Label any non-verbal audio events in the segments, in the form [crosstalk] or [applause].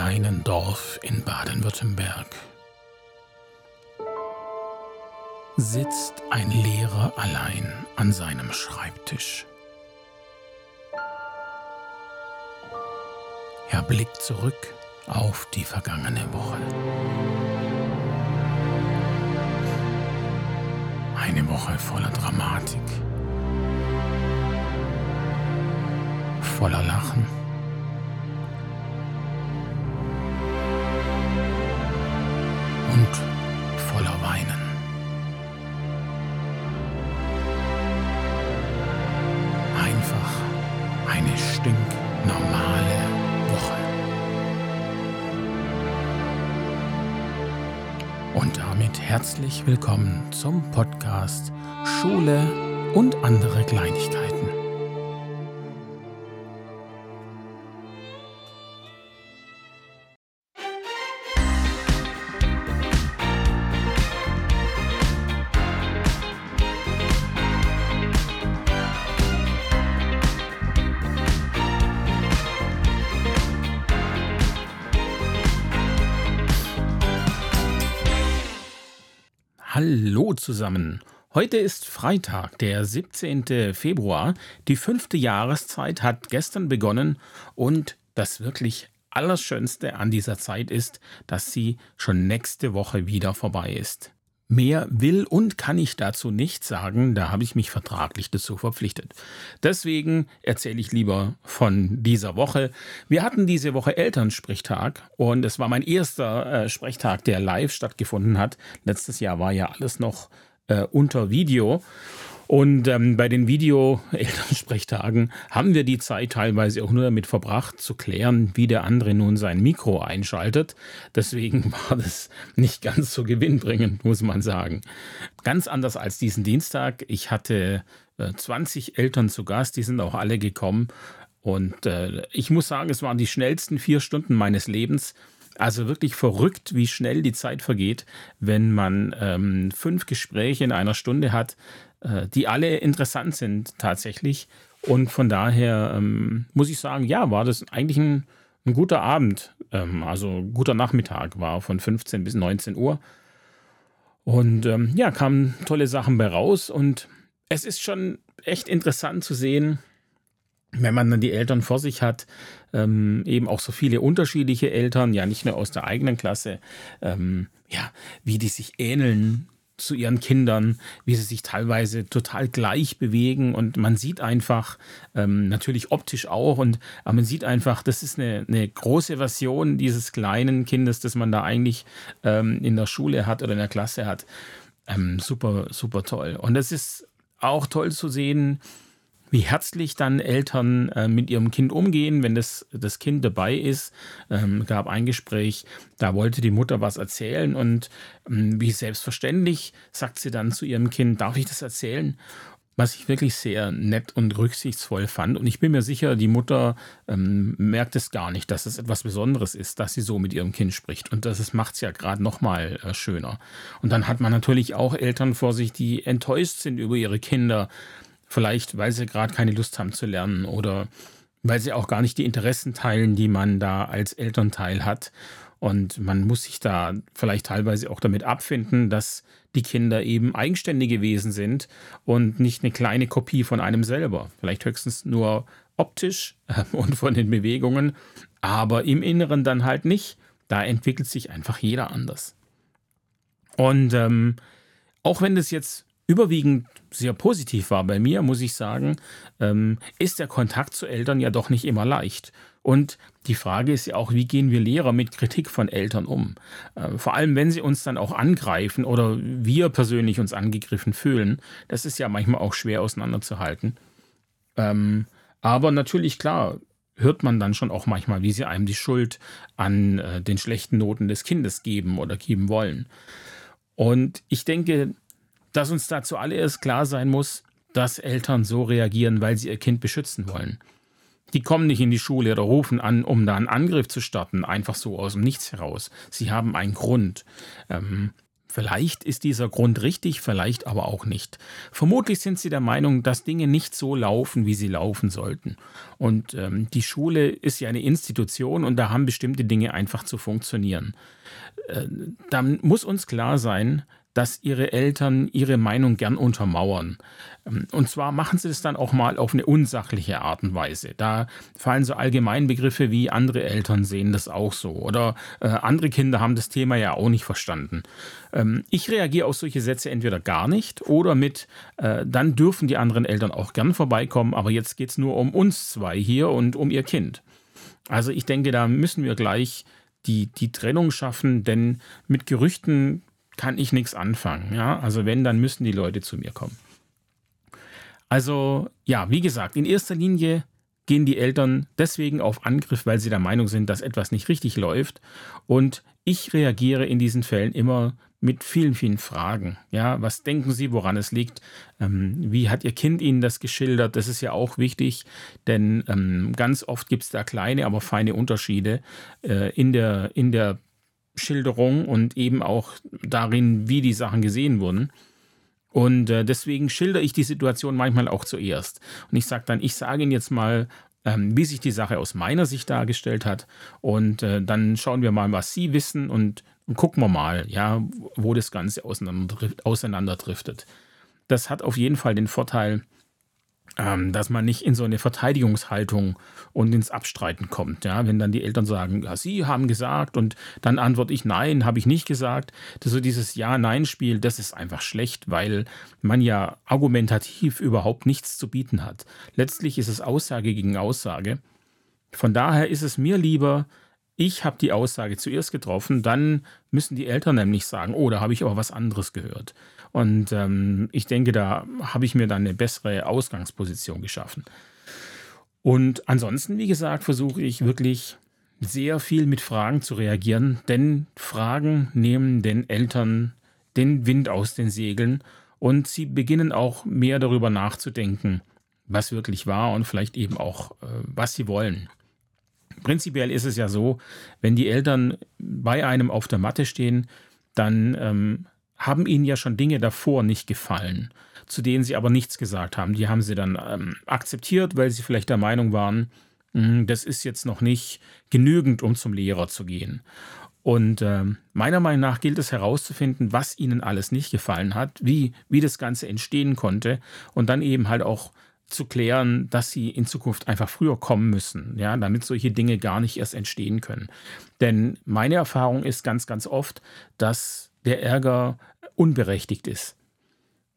kleinen Dorf in Baden-Württemberg sitzt ein Lehrer allein an seinem Schreibtisch. Er blickt zurück auf die vergangene Woche. Eine Woche voller Dramatik, voller Lachen herzlich willkommen zum Podcast Schule und andere Kleinigkeiten. Hallo zusammen. Heute ist Freitag, der 17. Februar. Die fünfte Jahreszeit hat gestern begonnen und das wirklich Allerschönste an dieser Zeit ist, dass sie schon nächste Woche wieder vorbei ist. Mehr will und kann ich dazu nicht sagen, da habe ich mich vertraglich dazu verpflichtet. Deswegen erzähle ich lieber von dieser Woche. Wir hatten diese Woche Elternsprechtag und es war mein erster äh, Sprechtag, der live stattgefunden hat. Letztes Jahr war ja alles noch äh, unter Video und ähm, bei den Video-Elternsprechtagen haben wir die Zeit teilweise auch nur damit verbracht, zu klären, wie der andere nun sein Mikro einschaltet. Deswegen [laughs] war das nicht ganz so gewinnbringend, muss man sagen. Ganz anders als diesen Dienstag. Ich hatte äh, 20 Eltern zu Gast, die sind auch alle gekommen. Und äh, ich muss sagen, es waren die schnellsten vier Stunden meines Lebens. Also wirklich verrückt, wie schnell die Zeit vergeht, wenn man ähm, fünf Gespräche in einer Stunde hat, äh, die alle interessant sind tatsächlich. Und von daher ähm, muss ich sagen, ja, war das eigentlich ein, ein guter Abend. Ähm, also guter Nachmittag war von 15 bis 19 Uhr. Und ähm, ja, kamen tolle Sachen bei raus. Und es ist schon echt interessant zu sehen, wenn man dann die Eltern vor sich hat, ähm, eben auch so viele unterschiedliche Eltern, ja nicht nur aus der eigenen Klasse, ähm, ja, wie die sich ähneln zu ihren Kindern, wie sie sich teilweise total gleich bewegen und man sieht einfach, ähm, natürlich optisch auch, und aber man sieht einfach, das ist eine, eine große Version dieses kleinen Kindes, das man da eigentlich ähm, in der Schule hat oder in der Klasse hat. Ähm, super, super toll. Und es ist auch toll zu sehen, wie herzlich dann Eltern äh, mit ihrem Kind umgehen, wenn das, das Kind dabei ist. Ähm, gab ein Gespräch, da wollte die Mutter was erzählen und ähm, wie selbstverständlich sagt sie dann zu ihrem Kind, darf ich das erzählen? Was ich wirklich sehr nett und rücksichtsvoll fand. Und ich bin mir sicher, die Mutter ähm, merkt es gar nicht, dass es etwas Besonderes ist, dass sie so mit ihrem Kind spricht. Und das macht es ja gerade nochmal äh, schöner. Und dann hat man natürlich auch Eltern vor sich, die enttäuscht sind über ihre Kinder Vielleicht, weil sie gerade keine Lust haben zu lernen oder weil sie auch gar nicht die Interessen teilen, die man da als Elternteil hat. Und man muss sich da vielleicht teilweise auch damit abfinden, dass die Kinder eben eigenständige Wesen sind und nicht eine kleine Kopie von einem selber. Vielleicht höchstens nur optisch äh, und von den Bewegungen, aber im Inneren dann halt nicht. Da entwickelt sich einfach jeder anders. Und ähm, auch wenn das jetzt überwiegend sehr positiv war bei mir, muss ich sagen, ähm, ist der Kontakt zu Eltern ja doch nicht immer leicht. Und die Frage ist ja auch, wie gehen wir Lehrer mit Kritik von Eltern um? Äh, vor allem, wenn sie uns dann auch angreifen oder wir persönlich uns angegriffen fühlen. Das ist ja manchmal auch schwer auseinanderzuhalten. Ähm, aber natürlich, klar, hört man dann schon auch manchmal, wie sie einem die Schuld an äh, den schlechten Noten des Kindes geben oder geben wollen. Und ich denke, dass uns da zuallererst klar sein muss, dass Eltern so reagieren, weil sie ihr Kind beschützen wollen. Die kommen nicht in die Schule oder rufen an, um da einen Angriff zu starten, einfach so aus dem Nichts heraus. Sie haben einen Grund. Ähm, Vielleicht ist dieser Grund richtig, vielleicht aber auch nicht. Vermutlich sind sie der Meinung, dass Dinge nicht so laufen, wie sie laufen sollten. Und ähm, die Schule ist ja eine Institution und da haben bestimmte Dinge einfach zu funktionieren. Äh, dann muss uns klar sein, dass ihre Eltern ihre Meinung gern untermauern. Ähm, und zwar machen sie das dann auch mal auf eine unsachliche Art und Weise. Da fallen so Allgemeinbegriffe wie andere Eltern sehen das auch so oder äh, andere Kinder haben das Thema ja auch nicht verstanden. Ähm, ich reagiere auf solche Sätze entweder gar nicht oder mit, äh, dann dürfen die anderen Eltern auch gern vorbeikommen, aber jetzt geht es nur um uns zwei hier und um ihr Kind. Also ich denke, da müssen wir gleich die, die Trennung schaffen, denn mit Gerüchten kann ich nichts anfangen. Ja? Also wenn, dann müssen die Leute zu mir kommen. Also ja, wie gesagt, in erster Linie gehen die Eltern deswegen auf Angriff, weil sie der Meinung sind, dass etwas nicht richtig läuft. Und ich reagiere in diesen Fällen immer mit vielen, vielen Fragen. Ja, was denken Sie, woran es liegt? Ähm, wie hat Ihr Kind Ihnen das geschildert? Das ist ja auch wichtig, denn ähm, ganz oft gibt es da kleine, aber feine Unterschiede äh, in, der, in der Schilderung und eben auch darin, wie die Sachen gesehen wurden. Und äh, deswegen schildere ich die Situation manchmal auch zuerst. Und ich sage dann, ich sage Ihnen jetzt mal, ähm, wie sich die Sache aus meiner Sicht dargestellt hat. Und äh, dann schauen wir mal, was Sie wissen und, und gucken wir mal, ja, wo das Ganze auseinanderdriftet. Das hat auf jeden Fall den Vorteil, ähm, dass man nicht in so eine Verteidigungshaltung und ins Abstreiten kommt. Ja? Wenn dann die Eltern sagen, ja, sie haben gesagt und dann antworte ich, nein, habe ich nicht gesagt. Das so dieses Ja-Nein-Spiel, das ist einfach schlecht, weil man ja argumentativ überhaupt nichts zu bieten hat. Letztlich ist es Aussage gegen Aussage. Von daher ist es mir lieber, ich habe die Aussage zuerst getroffen, dann müssen die Eltern nämlich sagen, oh, da habe ich aber was anderes gehört. Und ähm, ich denke, da habe ich mir dann eine bessere Ausgangsposition geschaffen. Und ansonsten, wie gesagt, versuche ich wirklich sehr viel mit Fragen zu reagieren, denn Fragen nehmen den Eltern den Wind aus den Segeln und sie beginnen auch mehr darüber nachzudenken, was wirklich war und vielleicht eben auch, äh, was sie wollen. Prinzipiell ist es ja so, wenn die Eltern bei einem auf der Matte stehen, dann ähm, haben ihnen ja schon Dinge davor nicht gefallen, zu denen sie aber nichts gesagt haben. Die haben sie dann ähm, akzeptiert, weil sie vielleicht der Meinung waren, mh, hm, das ist jetzt noch nicht genügend, um zum Lehrer zu gehen. Und äh, meiner Meinung nach gilt es herauszufinden, was ihnen alles nicht gefallen hat, wie, wie das Ganze entstehen konnte und dann eben halt auch zu klären, dass sie in Zukunft einfach früher kommen müssen, ja, damit solche Dinge gar nicht erst entstehen können. Denn meine Erfahrung ist ganz, ganz oft, dass der Ärger unberechtigt ist.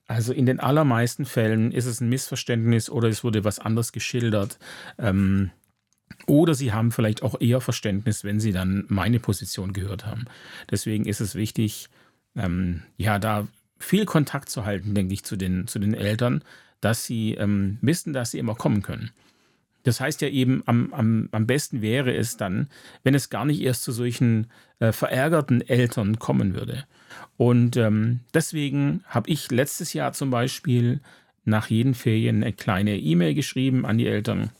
Also in den allermeisten Fällen ist es ein Missverständnis oder es wurde was anderes geschildert. Ähm, oder sie haben vielleicht auch eher Verständnis, wenn sie dann meine Position gehört haben. Deswegen ist es wichtig, ähm, ja, da viel Kontakt zu halten, denke ich, zu den, zu den Eltern, dass sie ähm, wissen, dass sie immer kommen können. Das heißt ja eben, am, am, am besten wäre es dann, wenn es gar nicht erst zu solchen äh, verärgerten Eltern kommen würde. Und ähm, deswegen habe ich letztes Jahr zum Beispiel nach jeden Ferien eine kleine E-Mail geschrieben an die Eltern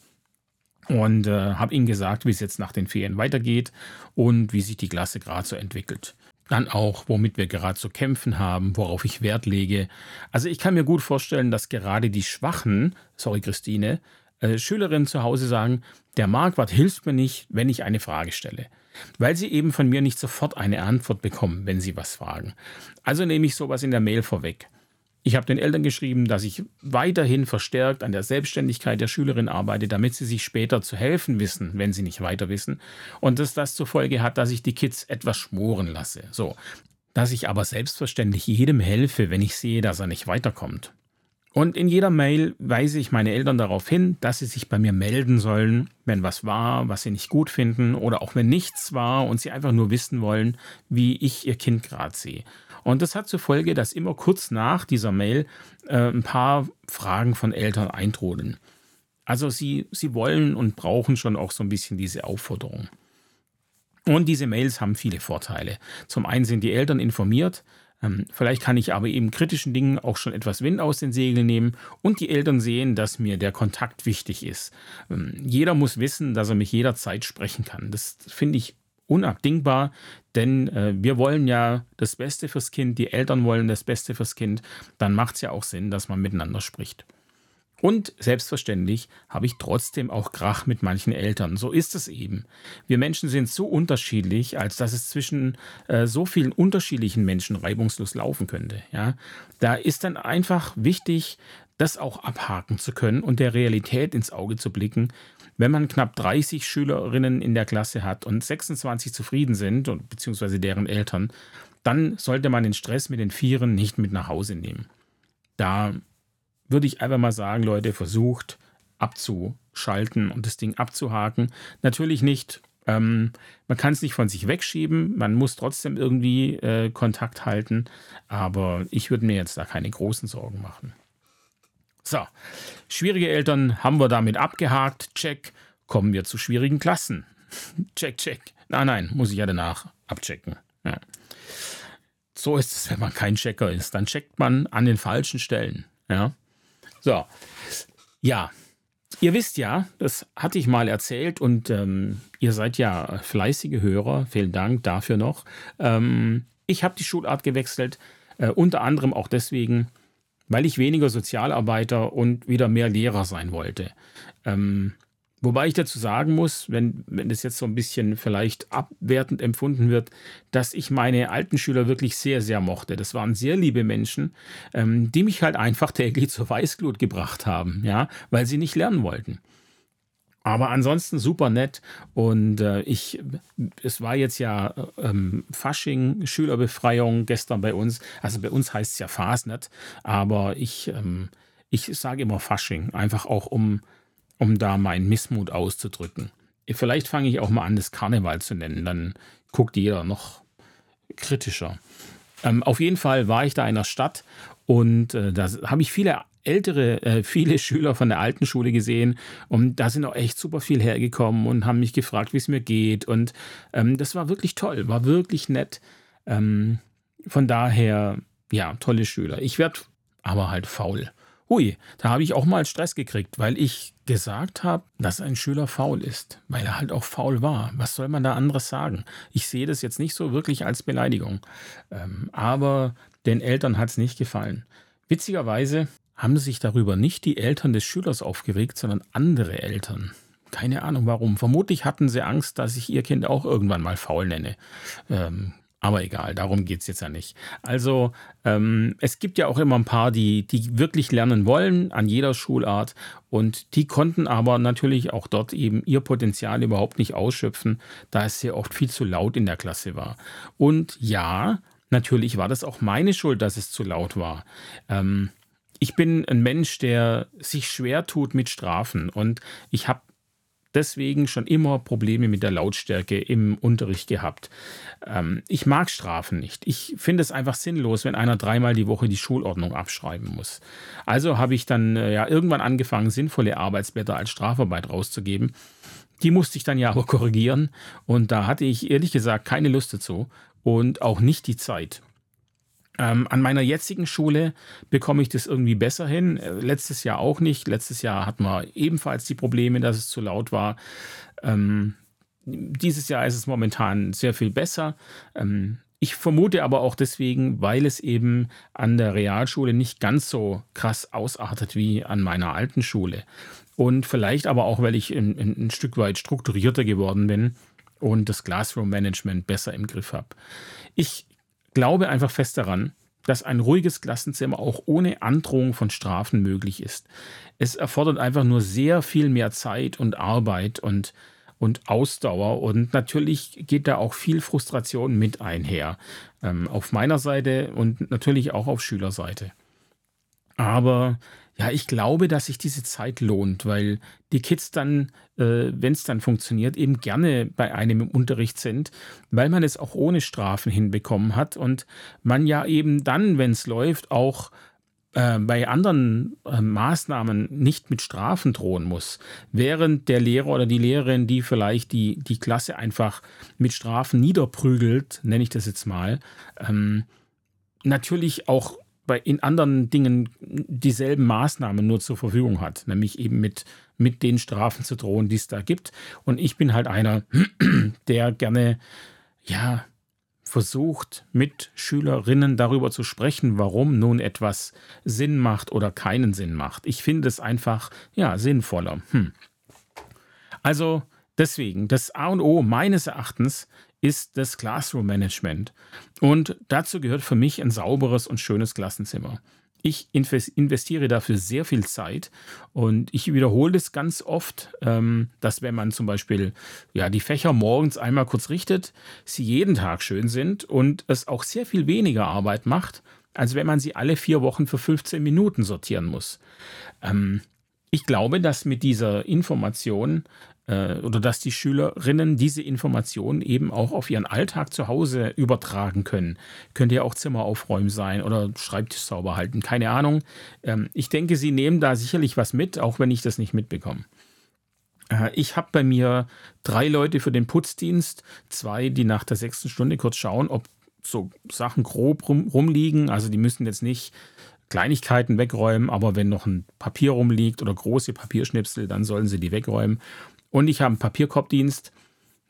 und äh, habe ihnen gesagt, wie es jetzt nach den Ferien weitergeht und wie sich die Klasse gerade so entwickelt. Dann auch, womit wir gerade zu kämpfen haben, worauf ich Wert lege. Also ich kann mir gut vorstellen, dass gerade die Schwachen, sorry Christine, äh, Schülerinnen zu Hause sagen, der Marquardt hilft mir nicht, wenn ich eine Frage stelle. Weil sie eben von mir nicht sofort eine Antwort bekommen, wenn sie was fragen. Also nehme ich sowas in der Mail vorweg. Ich habe den Eltern geschrieben, dass ich weiterhin verstärkt an der Selbstständigkeit der Schülerin arbeite, damit sie sich später zu helfen wissen, wenn sie nicht weiter wissen. Und dass das zur Folge hat, dass ich die Kids etwas schmoren lasse. So. Dass ich aber selbstverständlich jedem helfe, wenn ich sehe, dass er nicht weiterkommt. Und in jeder Mail weise ich meine Eltern darauf hin, dass sie sich bei mir melden sollen, wenn was war, was sie nicht gut finden oder auch wenn nichts war und sie einfach nur wissen wollen, wie ich ihr Kind gerade sehe. Und das hat zur Folge, dass immer kurz nach dieser Mail äh, ein paar Fragen von Eltern eintrudeln. Also sie, sie wollen und brauchen schon auch so ein bisschen diese Aufforderung. Und diese Mails haben viele Vorteile. Zum einen sind die Eltern informiert, ähm, vielleicht kann ich aber eben kritischen Dingen auch schon etwas Wind aus den Segeln nehmen und die Eltern sehen, dass mir der Kontakt wichtig ist. Ähm, jeder muss wissen, dass er mich jederzeit sprechen kann. Das finde ich unabdingbar, denn äh, wir wollen ja das Beste fürs Kind, die Eltern wollen das Beste fürs Kind, dann macht es ja auch Sinn, dass man miteinander spricht. Und selbstverständlich habe ich trotzdem auch Krach mit manchen Eltern. So ist es eben. Wir Menschen sind so unterschiedlich, als dass es zwischen äh, so vielen unterschiedlichen Menschen reibungslos laufen könnte. Ja? Da ist dann einfach wichtig, das auch abhaken zu können und der Realität ins Auge zu blicken. Wenn man knapp 30 Schülerinnen in der Klasse hat und 26 zufrieden sind, beziehungsweise deren Eltern, dann sollte man den Stress mit den Vieren nicht mit nach Hause nehmen. Da würde ich einfach mal sagen, Leute, versucht abzuschalten und das Ding abzuhaken. Natürlich nicht. Ähm, man kann es nicht von sich wegschieben, man muss trotzdem irgendwie äh, Kontakt halten, aber ich würde mir jetzt da keine großen Sorgen machen. So, schwierige Eltern haben wir damit abgehakt. Check. Kommen wir zu schwierigen Klassen. [laughs] check, check. Nein, nein, muss ich ja danach abchecken. Ja. So ist es, wenn man kein Checker ist. Dann checkt man an den falschen Stellen. Ja. So, ja, ihr wisst ja, das hatte ich mal erzählt und ähm, ihr seid ja fleißige Hörer. Vielen Dank dafür noch. Ähm, ich habe die Schulart gewechselt, äh, unter anderem auch deswegen, weil ich weniger Sozialarbeiter und wieder mehr Lehrer sein wollte. Ähm, Wobei ich dazu sagen muss, wenn, wenn das jetzt so ein bisschen vielleicht abwertend empfunden wird, dass ich meine alten Schüler wirklich sehr, sehr mochte. Das waren sehr liebe Menschen, ähm, die mich halt einfach [laughs] täglich zur Weißglut gebracht haben, ja, weil sie nicht lernen wollten. Aber ansonsten super nett und äh, ich, es war jetzt ja ähm, Fasching, Schülerbefreiung gestern bei uns. Also bei uns heißt es ja Fasnet, aber ich, ähm, ich sage immer Fasching, einfach auch um um da meinen Missmut auszudrücken. Vielleicht fange ich auch mal an, das Karneval zu nennen, dann guckt jeder noch kritischer. Ähm, auf jeden Fall war ich da in der Stadt und äh, da habe ich viele ältere, äh, viele [laughs] Schüler von der alten Schule gesehen und da sind auch echt super viel hergekommen und haben mich gefragt, wie es mir geht und ähm, das war wirklich toll, war wirklich nett. Ähm, von daher, ja, tolle Schüler. Ich werde aber halt faul. Hui, da habe ich auch mal Stress gekriegt, weil ich gesagt habe, dass ein Schüler faul ist, weil er halt auch faul war. Was soll man da anderes sagen? Ich sehe das jetzt nicht so wirklich als Beleidigung, ähm, aber den Eltern hat es nicht gefallen. Witzigerweise haben sich darüber nicht die Eltern des Schülers aufgeregt, sondern andere Eltern. Keine Ahnung warum. Vermutlich hatten sie Angst, dass ich ihr Kind auch irgendwann mal faul nenne. Ähm, aber egal, darum geht es jetzt ja nicht. Also ähm, es gibt ja auch immer ein paar, die, die wirklich lernen wollen an jeder Schulart und die konnten aber natürlich auch dort eben ihr Potenzial überhaupt nicht ausschöpfen, da es sehr oft viel zu laut in der Klasse war. Und ja, natürlich war das auch meine Schuld, dass es zu laut war. Ähm, ich bin ein Mensch, der sich schwer tut mit Strafen und ich habe deswegen schon immer Probleme mit der Lautstärke im Unterricht gehabt. Ähm, ich mag Strafen nicht. Ich finde es einfach sinnlos, wenn einer dreimal die Woche die Schulordnung abschreiben muss. Also habe ich dann äh, ja irgendwann angefangen, sinnvolle Arbeitsblätter als Strafarbeit rauszugeben. Die musste ich dann ja [laughs] aber korrigieren und da hatte ich ehrlich gesagt keine Lust dazu und auch nicht die Zeit. Ähm, an meiner jetzigen Schule bekomme ich das irgendwie besser hin. Äh, letztes Jahr auch nicht. Letztes Jahr hatten wir ebenfalls die Probleme, dass es zu laut war. Ähm, dieses Jahr ist es momentan sehr viel besser. Ähm, ich vermute aber auch deswegen, weil es eben an der Realschule nicht ganz so krass ausartet wie an meiner alten Schule. Und vielleicht aber auch, weil ich ein, ein Stück weit strukturierter geworden bin und das Classroom-Management besser im Griff habe. Ich glaube einfach fest daran, dass ein ruhiges Klassenzimmer auch ohne Androhung von Strafen möglich ist. Es erfordert einfach nur sehr viel mehr Zeit und Arbeit und, und Ausdauer und natürlich geht da auch viel Frustration mit einher. Ähm, auf meiner Seite und natürlich auch auf Schülerseite. Aber ja, ich glaube, dass sich diese Zeit lohnt, weil die Kids dann, äh, wenn es dann funktioniert, eben gerne bei einem im Unterricht sind, weil man es auch ohne Strafen hinbekommen hat und man ja eben dann, wenn es läuft, auch äh, bei anderen äh, Maßnahmen nicht mit Strafen drohen muss, während der Lehrer oder die Lehrerin, die vielleicht die, die Klasse einfach mit Strafen niederprügelt, nenne ich das jetzt mal, ähm, natürlich auch bei in anderen Dingen dieselben Maßnahmen nur zur Verfügung hat, nämlich eben mit, mit den Strafen zu drohen, die es da gibt. Und ich bin halt einer, [clears throat] der gerne, ja, versucht, mit Schülerinnen darüber zu sprechen, warum nun etwas Sinn macht oder keinen Sinn macht. Ich finde es einfach, ja, sinnvoller. Hm. Also deswegen, das A und O meines Erachtens ist das Classroom Management. Und dazu gehört für mich ein sauberes und schönes Klassenzimmer. Ich investiere dafür sehr viel Zeit und ich wiederhole das ganz oft, ähm, dass wenn man zum Beispiel ja, die Fächer morgens einmal kurz richtet, sie jeden Tag schön sind und es auch sehr viel weniger Arbeit macht, als wenn man sie alle vier Wochen für 15 Minuten sortieren muss. Ähm, ich glaube, dass mit dieser Information oder dass die Schülerinnen diese Informationen eben auch auf ihren Alltag zu Hause übertragen können. Könnte ja auch Zimmer aufräumen sein oder Schreibtisch sauber halten, keine Ahnung. Ähm, ich denke, sie nehmen da sicherlich was mit, auch wenn ich das nicht mitbekomme. Äh, ich habe bei mir drei Leute für den Putzdienst, zwei, die nach der sechsten Stunde kurz schauen, ob so Sachen grob rum, rumliegen. Also die müssen jetzt nicht Kleinigkeiten wegräumen, aber wenn noch ein Papier rumliegt oder große Papierschnipsel, dann sollen sie die wegräumen. Und ich habe einen Papierkorbdienst,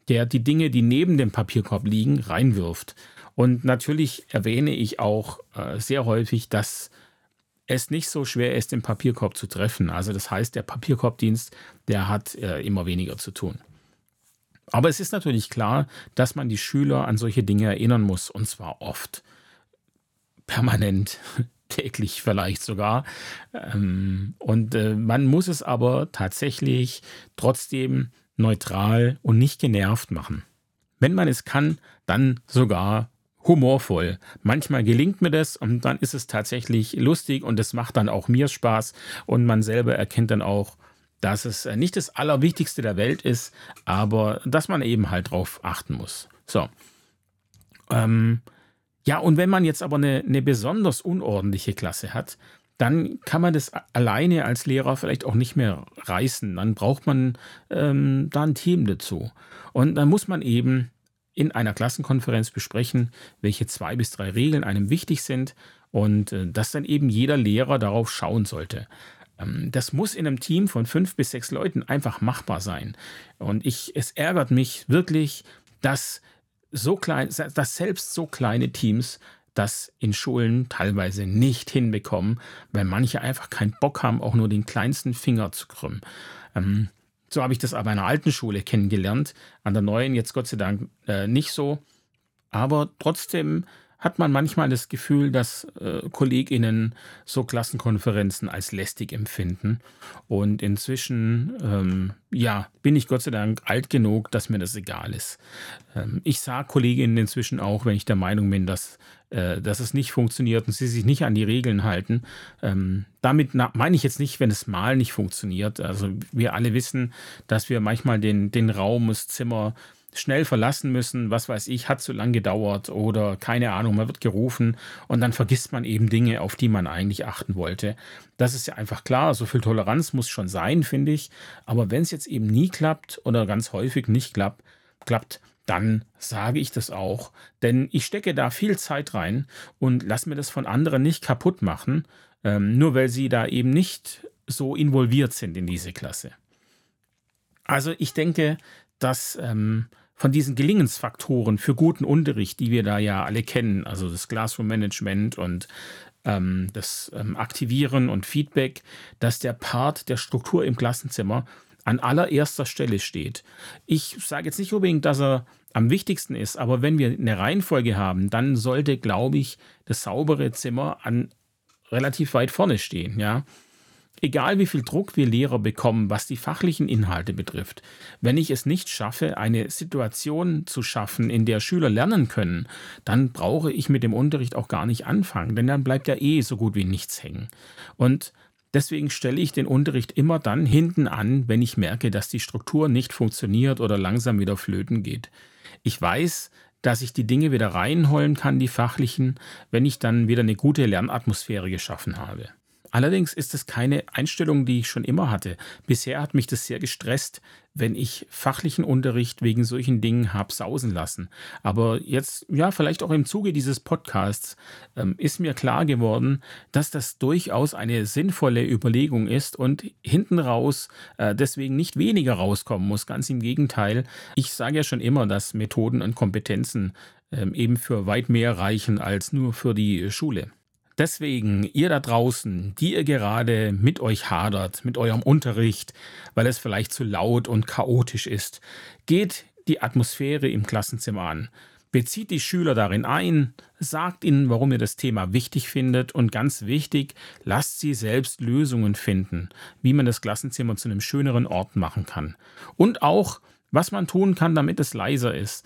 der die Dinge, die neben dem Papierkorb liegen, reinwirft. Und natürlich erwähne ich auch äh, sehr häufig, dass es nicht so schwer ist, den Papierkorb zu treffen. Also das heißt, der Papierkorbdienst, der hat äh, immer weniger zu tun. Aber es ist natürlich klar, dass man die Schüler an solche Dinge erinnern muss, und zwar oft. Permanent, [laughs] täglich vielleicht sogar. Ähm, und äh, man muss es aber tatsächlich trotzdem neutral und nicht genervt machen. Wenn man es kann, dann sogar humorvoll. Manchmal gelingt mir das und dann ist es tatsächlich lustig und es macht dann auch mir Spaß und man selber erkennt dann auch, dass es äh, nicht das Allerwichtigste der Welt ist, aber dass man eben halt drauf achten muss. So. Ähm, ja, und wenn man jetzt aber eine, eine besonders unordentliche Klasse hat, dann kann man das alleine als Lehrer vielleicht auch nicht mehr reißen. Dann braucht man ähm, da ein Team dazu. Und dann muss man eben in einer Klassenkonferenz besprechen, welche zwei bis drei Regeln einem wichtig sind und äh, dass dann eben jeder Lehrer darauf schauen sollte. Ähm, das muss in einem Team von fünf bis sechs Leuten einfach machbar sein. Und ich, es ärgert mich wirklich, dass so klein, dass selbst so kleine Teams das in Schulen teilweise nicht hinbekommen, weil manche einfach keinen Bock haben, auch nur den kleinsten Finger zu krümmen. Ähm, so habe ich das aber in einer alten Schule kennengelernt, an der neuen jetzt Gott sei Dank äh, nicht so. Aber trotzdem hat man manchmal das Gefühl, dass äh, KollegInnen so Klassenkonferenzen als lästig empfinden. Und inzwischen, ähm, ja, bin ich Gott sei Dank alt genug, dass mir das egal ist. Ähm, ich sage KollegInnen inzwischen auch, wenn ich der Meinung bin, dass, äh, dass es nicht funktioniert und sie sich nicht an die Regeln halten. Ähm, damit meine ich jetzt nicht, wenn es mal nicht funktioniert. Also wir alle wissen, dass wir manchmal den, den Raum, das Zimmer, schnell verlassen müssen, was weiß ich, hat zu lang gedauert oder keine Ahnung, man wird gerufen und dann vergisst man eben Dinge, auf die man eigentlich achten wollte. Das ist ja einfach klar, so viel Toleranz muss schon sein, finde ich. Aber wenn es jetzt eben nie klappt oder ganz häufig nicht klappt, klappt, dann sage ich das auch. Denn ich stecke da viel Zeit rein und lasse mir das von anderen nicht kaputt machen, ähm, nur weil sie da eben nicht so involviert sind in diese Klasse. Also ich denke, dass ähm, von diesen Gelingensfaktoren für guten Unterricht, die wir da ja alle kennen, also das Classroom Management und ähm, das ähm, Aktivieren und Feedback, dass der Part der Struktur im Klassenzimmer an allererster Stelle steht. Ich sage jetzt nicht unbedingt, dass er am wichtigsten ist, aber wenn wir eine Reihenfolge haben, dann sollte, glaube ich, das saubere Zimmer an relativ weit vorne stehen, ja. Egal wie viel Druck wir Lehrer bekommen, was die fachlichen Inhalte betrifft, wenn ich es nicht schaffe, eine Situation zu schaffen, in der Schüler lernen können, dann brauche ich mit dem Unterricht auch gar nicht anfangen, denn dann bleibt ja eh so gut wie nichts hängen. Und deswegen stelle ich den Unterricht immer dann hinten an, wenn ich merke, dass die Struktur nicht funktioniert oder langsam wieder flöten geht. Ich weiß, dass ich die Dinge wieder reinholen kann, die fachlichen, wenn ich dann wieder eine gute Lernatmosphäre geschaffen habe. Allerdings ist es keine Einstellung, die ich schon immer hatte. Bisher hat mich das sehr gestresst, wenn ich fachlichen Unterricht wegen solchen Dingen habe sausen lassen. Aber jetzt, ja, vielleicht auch im Zuge dieses Podcasts, ähm, ist mir klar geworden, dass das durchaus eine sinnvolle Überlegung ist und hinten raus äh, deswegen nicht weniger rauskommen muss. Ganz im Gegenteil. Ich sage ja schon immer, dass Methoden und Kompetenzen ähm, eben für weit mehr reichen als nur für die Schule. Deswegen, ihr da draußen, die ihr gerade mit euch hadert, mit eurem Unterricht, weil es vielleicht zu laut und chaotisch ist, geht die Atmosphäre im Klassenzimmer an. Bezieht die Schüler darin ein, sagt ihnen, warum ihr das Thema wichtig findet und ganz wichtig, lasst sie selbst Lösungen finden, wie man das Klassenzimmer zu einem schöneren Ort machen kann. Und auch, was man tun kann, damit es leiser ist.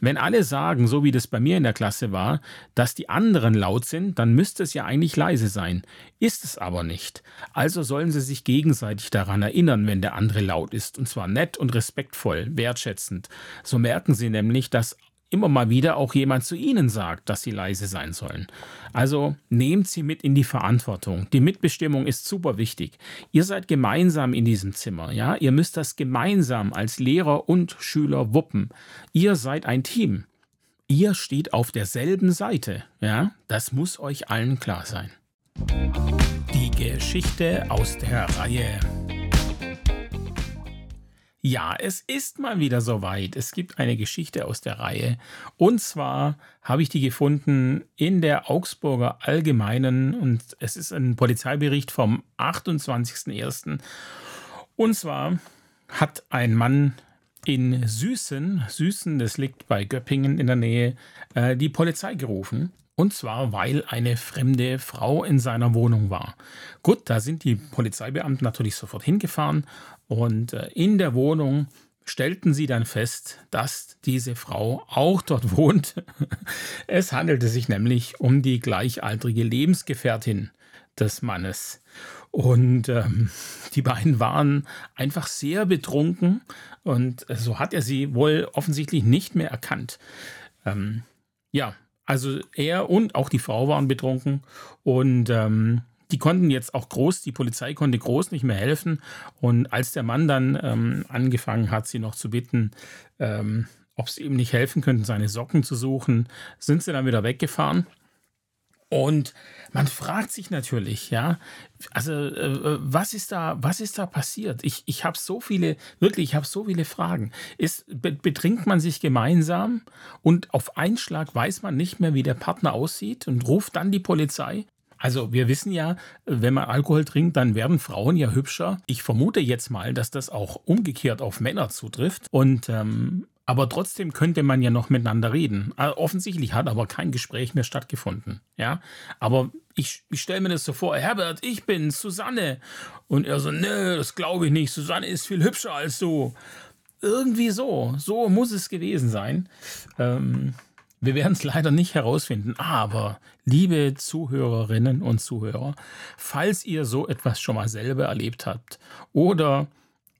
Wenn alle sagen, so wie das bei mir in der Klasse war, dass die anderen laut sind, dann müsste es ja eigentlich leise sein. Ist es aber nicht. Also sollen sie sich gegenseitig daran erinnern, wenn der andere laut ist, und zwar nett und respektvoll, wertschätzend. So merken sie nämlich, dass immer mal wieder auch jemand zu ihnen sagt, dass sie leise sein sollen. Also nehmt sie mit in die Verantwortung. Die Mitbestimmung ist super wichtig. Ihr seid gemeinsam in diesem Zimmer, ja? Ihr müsst das gemeinsam als Lehrer und Schüler wuppen. Ihr seid ein Team. Ihr steht auf derselben Seite, ja? Das muss euch allen klar sein. Die Geschichte aus der Reihe. Ja, es ist mal wieder soweit. Es gibt eine Geschichte aus der Reihe. Und zwar habe ich die gefunden in der Augsburger Allgemeinen und es ist ein Polizeibericht vom 28.01. Und zwar hat ein Mann in Süßen, Süßen, das liegt bei Göppingen in der Nähe, äh, die Polizei gerufen. Und zwar, weil eine fremde Frau in seiner Wohnung war. Gut, da sind die Polizeibeamten natürlich sofort hingefahren und äh, in der Wohnung stellten sie dann fest, dass diese Frau auch dort [laughs] wohnt. Es handelte sich nämlich um die gleichaltrige Lebensgefährtin des Mannes. Und ähm, die beiden waren einfach sehr betrunken und so hat er sie wohl offensichtlich nicht mehr erkannt. Ähm, ja, also er und auch die Frau waren betrunken und ähm, die konnten jetzt auch groß, die Polizei konnte groß nicht mehr helfen. Und als der Mann dann ähm, angefangen hat, sie noch zu bitten, ähm, ob sie ihm nicht helfen könnten, seine Socken zu suchen, sind sie dann wieder weggefahren. Und man fragt sich natürlich, ja, also äh, was ist da, was ist da passiert? Ich, ich habe so viele, wirklich, ich habe so viele Fragen. Ist, betrinkt man sich gemeinsam und auf einen Schlag weiß man nicht mehr, wie der Partner aussieht und ruft dann die Polizei? Also wir wissen ja, wenn man Alkohol trinkt, dann werden Frauen ja hübscher. Ich vermute jetzt mal, dass das auch umgekehrt auf Männer zutrifft. Und ähm, aber trotzdem könnte man ja noch miteinander reden. Also offensichtlich hat aber kein Gespräch mehr stattgefunden. Ja, aber ich, ich stelle mir das so vor: Herbert, ich bin Susanne. Und er so: Nö, das glaube ich nicht. Susanne ist viel hübscher als du. Irgendwie so. So muss es gewesen sein. Ähm, wir werden es leider nicht herausfinden, aber liebe Zuhörerinnen und Zuhörer, falls ihr so etwas schon mal selber erlebt habt oder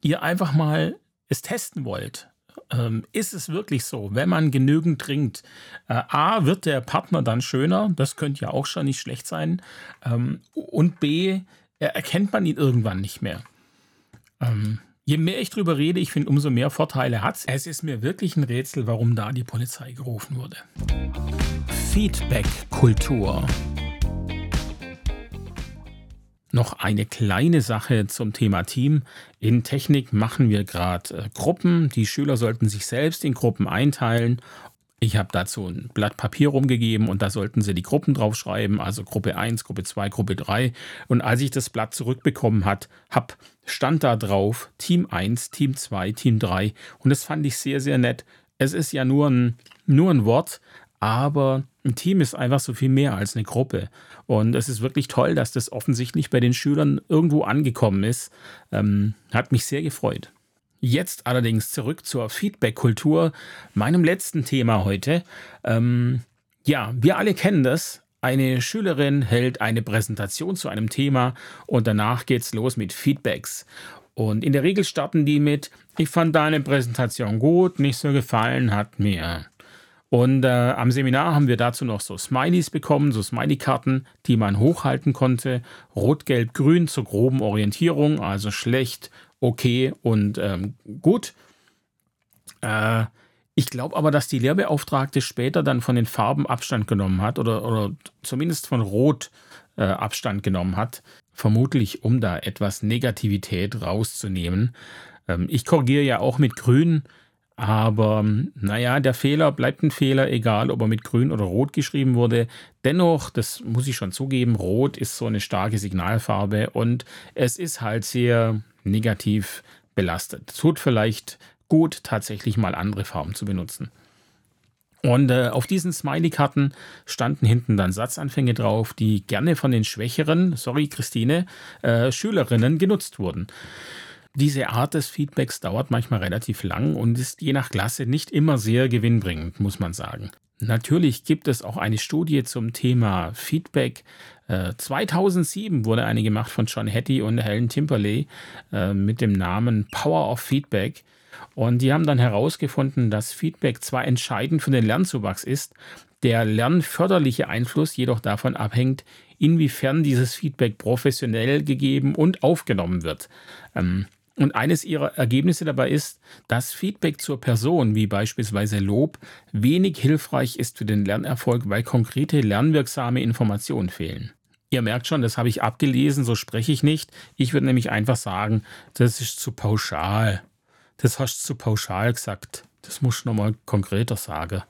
ihr einfach mal es testen wollt, ähm, ist es wirklich so, wenn man genügend trinkt, äh, A, wird der Partner dann schöner, das könnte ja auch schon nicht schlecht sein, ähm, und B, erkennt man ihn irgendwann nicht mehr. Ähm, Je mehr ich drüber rede, ich finde, umso mehr Vorteile hat es. Es ist mir wirklich ein Rätsel, warum da die Polizei gerufen wurde. Feedback-Kultur. Noch eine kleine Sache zum Thema Team. In Technik machen wir gerade äh, Gruppen. Die Schüler sollten sich selbst in Gruppen einteilen ich habe dazu ein Blatt Papier rumgegeben und da sollten sie die Gruppen draufschreiben, also Gruppe 1, Gruppe 2, Gruppe 3. Und als ich das Blatt zurückbekommen hat, hab, stand da drauf Team 1, Team 2, Team 3. Und das fand ich sehr, sehr nett. Es ist ja nur ein, nur ein Wort, aber ein Team ist einfach so viel mehr als eine Gruppe. Und es ist wirklich toll, dass das offensichtlich bei den Schülern irgendwo angekommen ist. Ähm, hat mich sehr gefreut. Jetzt allerdings zurück zur Feedback-Kultur, meinem letzten Thema heute. Ähm, ja, wir alle kennen das. Eine Schülerin hält eine Präsentation zu einem Thema und danach geht's los mit Feedbacks. Und in der Regel starten die mit, ich fand deine Präsentation gut, nicht so gefallen hat mir. Und äh, am Seminar haben wir dazu noch so Smileys bekommen, so Smiley-Karten, die man hochhalten konnte. Rot, Gelb, Grün zur groben Orientierung, also schlecht, okay und ähm, gut. Äh, ich glaube aber, dass die Lehrbeauftragte später dann von den Farben Abstand genommen hat oder, oder zumindest von Rot äh, Abstand genommen hat. Vermutlich, um da etwas Negativität rauszunehmen. Ähm, ich korrigiere ja auch mit Grün. Aber naja, der Fehler bleibt ein Fehler, egal ob er mit grün oder rot geschrieben wurde. Dennoch, das muss ich schon zugeben, rot ist so eine starke Signalfarbe und es ist halt sehr negativ belastet. Tut vielleicht gut, tatsächlich mal andere Farben zu benutzen. Und äh, auf diesen Smiley-Karten standen hinten dann Satzanfänge drauf, die gerne von den schwächeren, sorry Christine, äh, Schülerinnen genutzt wurden. Diese Art des Feedbacks dauert manchmal relativ lang und ist je nach Klasse nicht immer sehr gewinnbringend, muss man sagen. Natürlich gibt es auch eine Studie zum Thema Feedback. 2007 äh, wurde eine gemacht von John Hattie und Helen Timperley äh, mit dem Namen Power of Feedback. Und die haben dann herausgefunden, dass Feedback zwar entscheidend für den Lernzuwachs ist, der lernförderliche Einfluss jedoch davon abhängt, inwiefern dieses Feedback professionell gegeben und aufgenommen wird. Ähm, und eines ihrer Ergebnisse dabei ist, dass Feedback zur Person, wie beispielsweise Lob, wenig hilfreich ist für den Lernerfolg, weil konkrete lernwirksame Informationen fehlen. Ihr merkt schon, das habe ich abgelesen, so spreche ich nicht. Ich würde nämlich einfach sagen, das ist zu pauschal. Das hast du zu pauschal gesagt. Das muss ich nochmal konkreter sagen.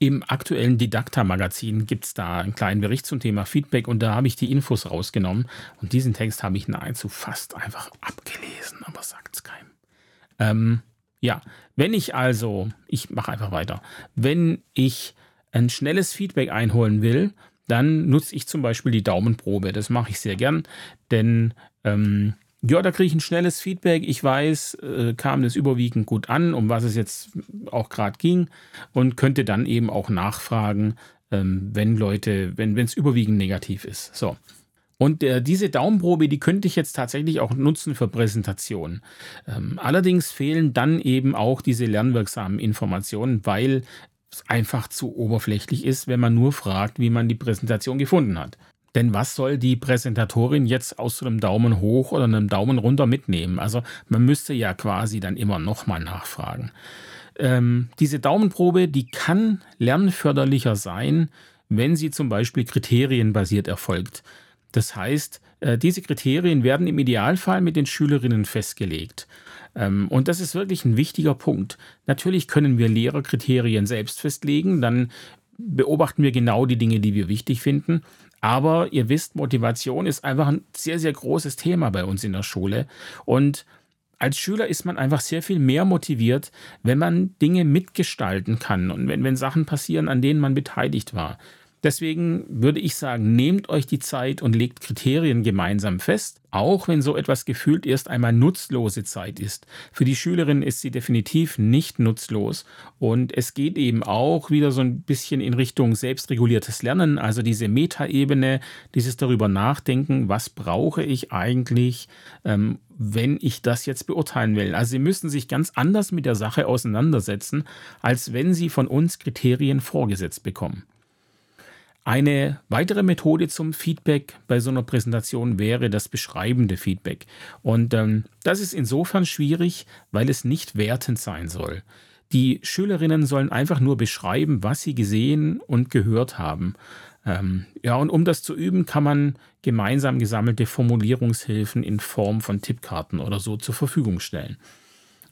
Im aktuellen Didakta-Magazin gibt es da einen kleinen Bericht zum Thema Feedback und da habe ich die Infos rausgenommen. Und diesen Text habe ich nahezu fast einfach abgelesen, aber sagt es keinem. Ähm, ja, wenn ich also, ich mache einfach weiter, wenn ich ein schnelles Feedback einholen will, dann nutze ich zum Beispiel die Daumenprobe. Das mache ich sehr gern, denn ähm, ja, da kriege ich ein schnelles Feedback. Ich weiß, äh, kam das überwiegend gut an, um was es jetzt auch gerade ging und könnte dann eben auch nachfragen, ähm, wenn Leute, wenn es überwiegend negativ ist. So. Und äh, diese Daumenprobe, die könnte ich jetzt tatsächlich auch nutzen für Präsentationen. Ähm, allerdings fehlen dann eben auch diese lernwirksamen Informationen, weil es einfach zu oberflächlich ist, wenn man nur fragt, wie man die Präsentation gefunden hat. Denn was soll die Präsentatorin jetzt aus einem Daumen hoch oder einem Daumen runter mitnehmen? Also man müsste ja quasi dann immer nochmal nachfragen. Ähm, diese Daumenprobe, die kann lernförderlicher sein, wenn sie zum Beispiel kriterienbasiert erfolgt. Das heißt, äh, diese Kriterien werden im Idealfall mit den Schülerinnen festgelegt. Ähm, und das ist wirklich ein wichtiger Punkt. Natürlich können wir Lehrerkriterien selbst festlegen, dann beobachten wir genau die Dinge, die wir wichtig finden. Aber ihr wisst, Motivation ist einfach ein sehr, sehr großes Thema bei uns in der Schule. Und als Schüler ist man einfach sehr viel mehr motiviert, wenn man Dinge mitgestalten kann und wenn, wenn Sachen passieren, an denen man beteiligt war. Deswegen würde ich sagen, nehmt euch die Zeit und legt Kriterien gemeinsam fest, auch wenn so etwas gefühlt erst einmal nutzlose Zeit ist. Für die Schülerin ist sie definitiv nicht nutzlos und es geht eben auch wieder so ein bisschen in Richtung selbstreguliertes Lernen, also diese Metaebene, dieses darüber nachdenken, was brauche ich eigentlich, ähm, wenn ich das jetzt beurteilen will. Also Sie müssen sich ganz anders mit der Sache auseinandersetzen, als wenn Sie von uns Kriterien vorgesetzt bekommen. Eine weitere Methode zum Feedback bei so einer Präsentation wäre das beschreibende Feedback. Und ähm, das ist insofern schwierig, weil es nicht wertend sein soll. Die Schülerinnen sollen einfach nur beschreiben, was sie gesehen und gehört haben. Ähm, ja, und um das zu üben, kann man gemeinsam gesammelte Formulierungshilfen in Form von Tippkarten oder so zur Verfügung stellen.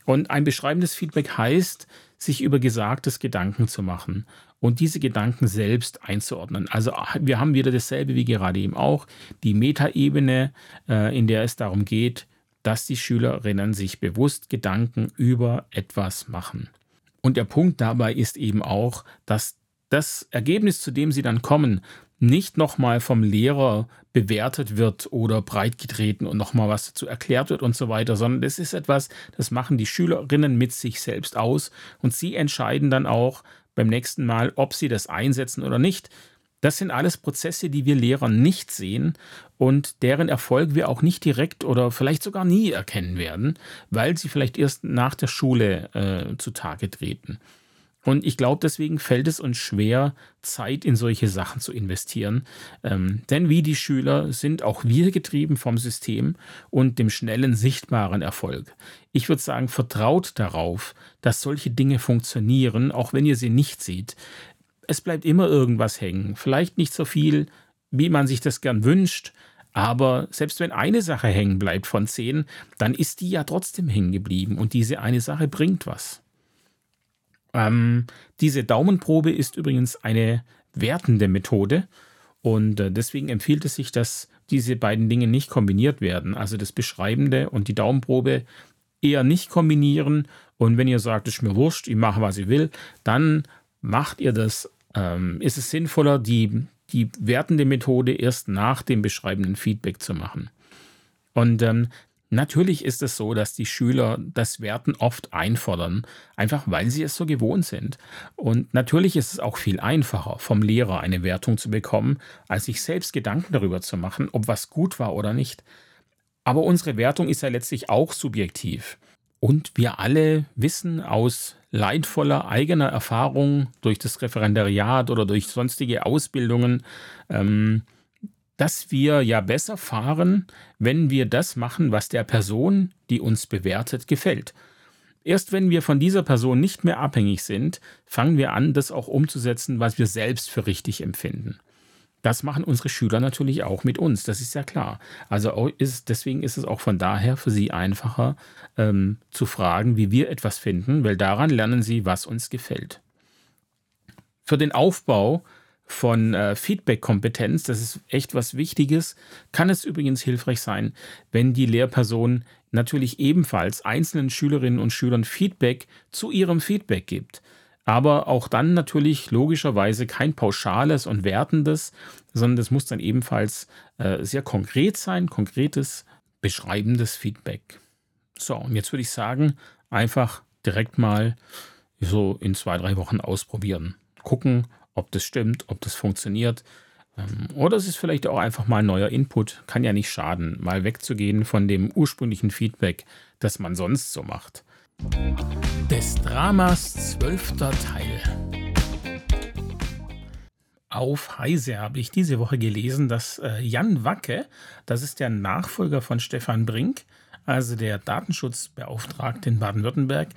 Und ein beschreibendes Feedback heißt, sich über Gesagtes Gedanken zu machen und diese Gedanken selbst einzuordnen. Also wir haben wieder dasselbe wie gerade eben auch, die Metaebene, äh, in der es darum geht, dass die Schülerinnen sich bewusst Gedanken über etwas machen. Und der Punkt dabei ist eben auch, dass das Ergebnis, zu dem sie dann kommen, nicht nochmal vom Lehrer bewertet wird oder breitgetreten und nochmal was dazu erklärt wird und so weiter, sondern das ist etwas, das machen die Schülerinnen mit sich selbst aus und sie entscheiden dann auch beim nächsten Mal, ob sie das einsetzen oder nicht. Das sind alles Prozesse, die wir Lehrer nicht sehen und deren Erfolg wir auch nicht direkt oder vielleicht sogar nie erkennen werden, weil sie vielleicht erst nach der Schule äh, zutage treten. Und ich glaube, deswegen fällt es uns schwer, Zeit in solche Sachen zu investieren. Ähm, denn wie die Schüler sind auch wir getrieben vom System und dem schnellen, sichtbaren Erfolg. Ich würde sagen, vertraut darauf, dass solche Dinge funktionieren, auch wenn ihr sie nicht seht. Es bleibt immer irgendwas hängen. Vielleicht nicht so viel, wie man sich das gern wünscht, aber selbst wenn eine Sache hängen bleibt von zehn, dann ist die ja trotzdem hängen geblieben und diese eine Sache bringt was. Ähm, diese Daumenprobe ist übrigens eine wertende Methode und äh, deswegen empfiehlt es sich, dass diese beiden Dinge nicht kombiniert werden. Also das Beschreibende und die Daumenprobe eher nicht kombinieren. Und wenn ihr sagt, es ist mir wurscht, ich mache, was ich will, dann macht ihr das. Ähm, ist es sinnvoller, die, die wertende Methode erst nach dem beschreibenden Feedback zu machen. Und ähm, Natürlich ist es so, dass die Schüler das Werten oft einfordern, einfach weil sie es so gewohnt sind. Und natürlich ist es auch viel einfacher, vom Lehrer eine Wertung zu bekommen, als sich selbst Gedanken darüber zu machen, ob was gut war oder nicht. Aber unsere Wertung ist ja letztlich auch subjektiv. Und wir alle wissen aus leidvoller eigener Erfahrung durch das Referendariat oder durch sonstige Ausbildungen, ähm, dass wir ja besser fahren, wenn wir das machen, was der Person, die uns bewertet, gefällt. Erst wenn wir von dieser Person nicht mehr abhängig sind, fangen wir an, das auch umzusetzen, was wir selbst für richtig empfinden. Das machen unsere Schüler natürlich auch mit uns, das ist ja klar. Also ist, deswegen ist es auch von daher für sie einfacher ähm, zu fragen, wie wir etwas finden, weil daran lernen sie, was uns gefällt. Für den Aufbau von äh, Feedback-Kompetenz, das ist echt was Wichtiges, kann es übrigens hilfreich sein, wenn die Lehrperson natürlich ebenfalls einzelnen Schülerinnen und Schülern Feedback zu ihrem Feedback gibt. Aber auch dann natürlich logischerweise kein pauschales und wertendes, sondern das muss dann ebenfalls äh, sehr konkret sein, konkretes, beschreibendes Feedback. So, und jetzt würde ich sagen, einfach direkt mal so in zwei, drei Wochen ausprobieren. Gucken, ob das stimmt, ob das funktioniert. Ähm, oder es ist vielleicht auch einfach mal ein neuer Input. Kann ja nicht schaden, mal wegzugehen von dem ursprünglichen Feedback, das man sonst so macht. Des Dramas zwölfter Teil. Auf Heise habe ich diese Woche gelesen, dass äh, Jan Wacke, das ist der Nachfolger von Stefan Brink, also der Datenschutzbeauftragte in Baden-Württemberg,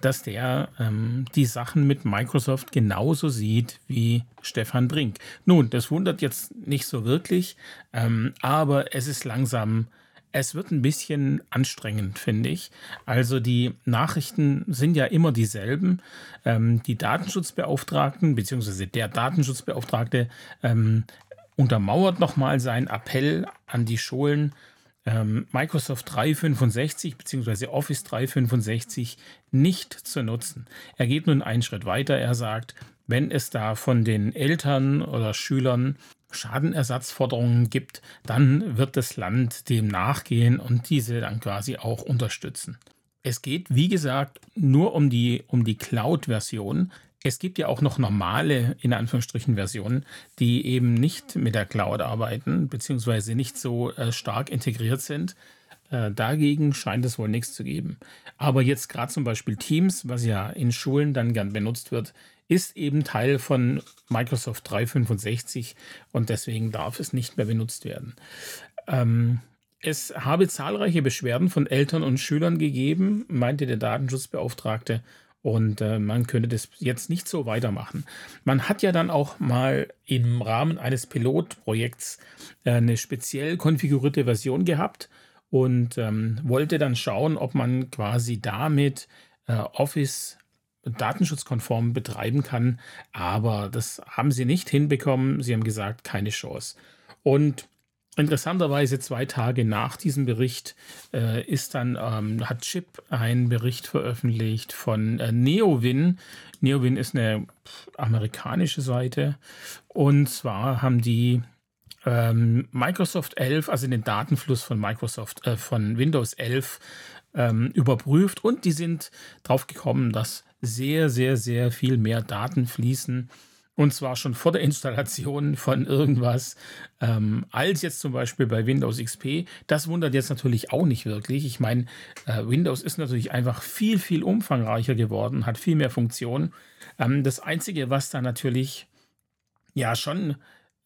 dass der ähm, die Sachen mit Microsoft genauso sieht wie Stefan Brink. Nun, das wundert jetzt nicht so wirklich, ähm, aber es ist langsam es wird ein bisschen anstrengend, finde ich. Also die Nachrichten sind ja immer dieselben. Ähm, die Datenschutzbeauftragten bzw. der Datenschutzbeauftragte ähm, untermauert nochmal seinen Appell an die Schulen, ähm, Microsoft 365 bzw. Office 365 nicht zu nutzen. Er geht nun einen Schritt weiter. Er sagt, wenn es da von den Eltern oder Schülern Schadenersatzforderungen gibt, dann wird das Land dem nachgehen und diese dann quasi auch unterstützen. Es geht, wie gesagt, nur um die, um die Cloud-Version. Es gibt ja auch noch normale, in Anführungsstrichen, Versionen, die eben nicht mit der Cloud arbeiten, beziehungsweise nicht so äh, stark integriert sind. Äh, dagegen scheint es wohl nichts zu geben. Aber jetzt gerade zum Beispiel Teams, was ja in Schulen dann gern benutzt wird, ist eben Teil von Microsoft 365 und deswegen darf es nicht mehr benutzt werden. Ähm, es habe zahlreiche Beschwerden von Eltern und Schülern gegeben, meinte der Datenschutzbeauftragte, und äh, man könnte das jetzt nicht so weitermachen. Man hat ja dann auch mal im Rahmen eines Pilotprojekts äh, eine speziell konfigurierte Version gehabt und ähm, wollte dann schauen, ob man quasi damit äh, Office datenschutzkonform betreiben kann. Aber das haben sie nicht hinbekommen. Sie haben gesagt, keine Chance. Und Interessanterweise zwei Tage nach diesem Bericht äh, ist dann, ähm, hat Chip einen Bericht veröffentlicht von äh, Neowin. Neowin ist eine amerikanische Seite. Und zwar haben die ähm, Microsoft 11, also den Datenfluss von Microsoft, äh, von Windows 11 ähm, überprüft und die sind drauf gekommen, dass sehr, sehr, sehr viel mehr Daten fließen und zwar schon vor der Installation von irgendwas, ähm, als jetzt zum Beispiel bei Windows XP. Das wundert jetzt natürlich auch nicht wirklich. Ich meine, äh, Windows ist natürlich einfach viel, viel umfangreicher geworden, hat viel mehr Funktionen. Ähm, das Einzige, was da natürlich ja schon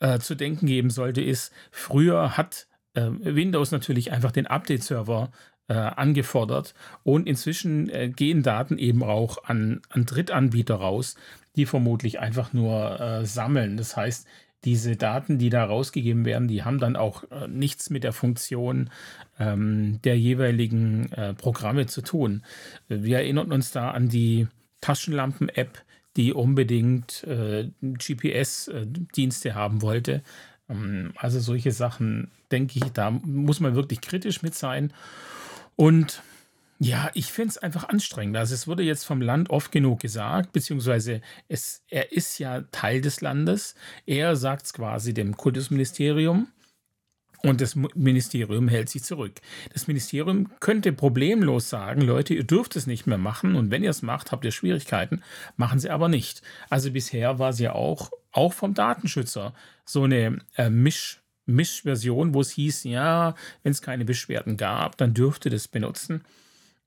äh, zu denken geben sollte, ist, früher hat äh, Windows natürlich einfach den Update-Server äh, angefordert und inzwischen äh, gehen Daten eben auch an, an Drittanbieter raus, die vermutlich einfach nur äh, sammeln. Das heißt, diese Daten, die da rausgegeben werden, die haben dann auch äh, nichts mit der Funktion ähm, der jeweiligen äh, Programme zu tun. Wir erinnern uns da an die Taschenlampen-App, die unbedingt äh, GPS-Dienste haben wollte. Ähm, also solche Sachen, denke ich, da muss man wirklich kritisch mit sein. Und ja, ich finde es einfach anstrengend. Also es wurde jetzt vom Land oft genug gesagt, beziehungsweise es, er ist ja Teil des Landes. Er sagt es quasi dem Kultusministerium und das Ministerium hält sich zurück. Das Ministerium könnte problemlos sagen, Leute, ihr dürft es nicht mehr machen und wenn ihr es macht, habt ihr Schwierigkeiten. Machen sie aber nicht. Also bisher war es ja auch, auch vom Datenschützer so eine äh, Misch- Mischversion, wo es hieß, ja, wenn es keine Beschwerden gab, dann dürfte das benutzen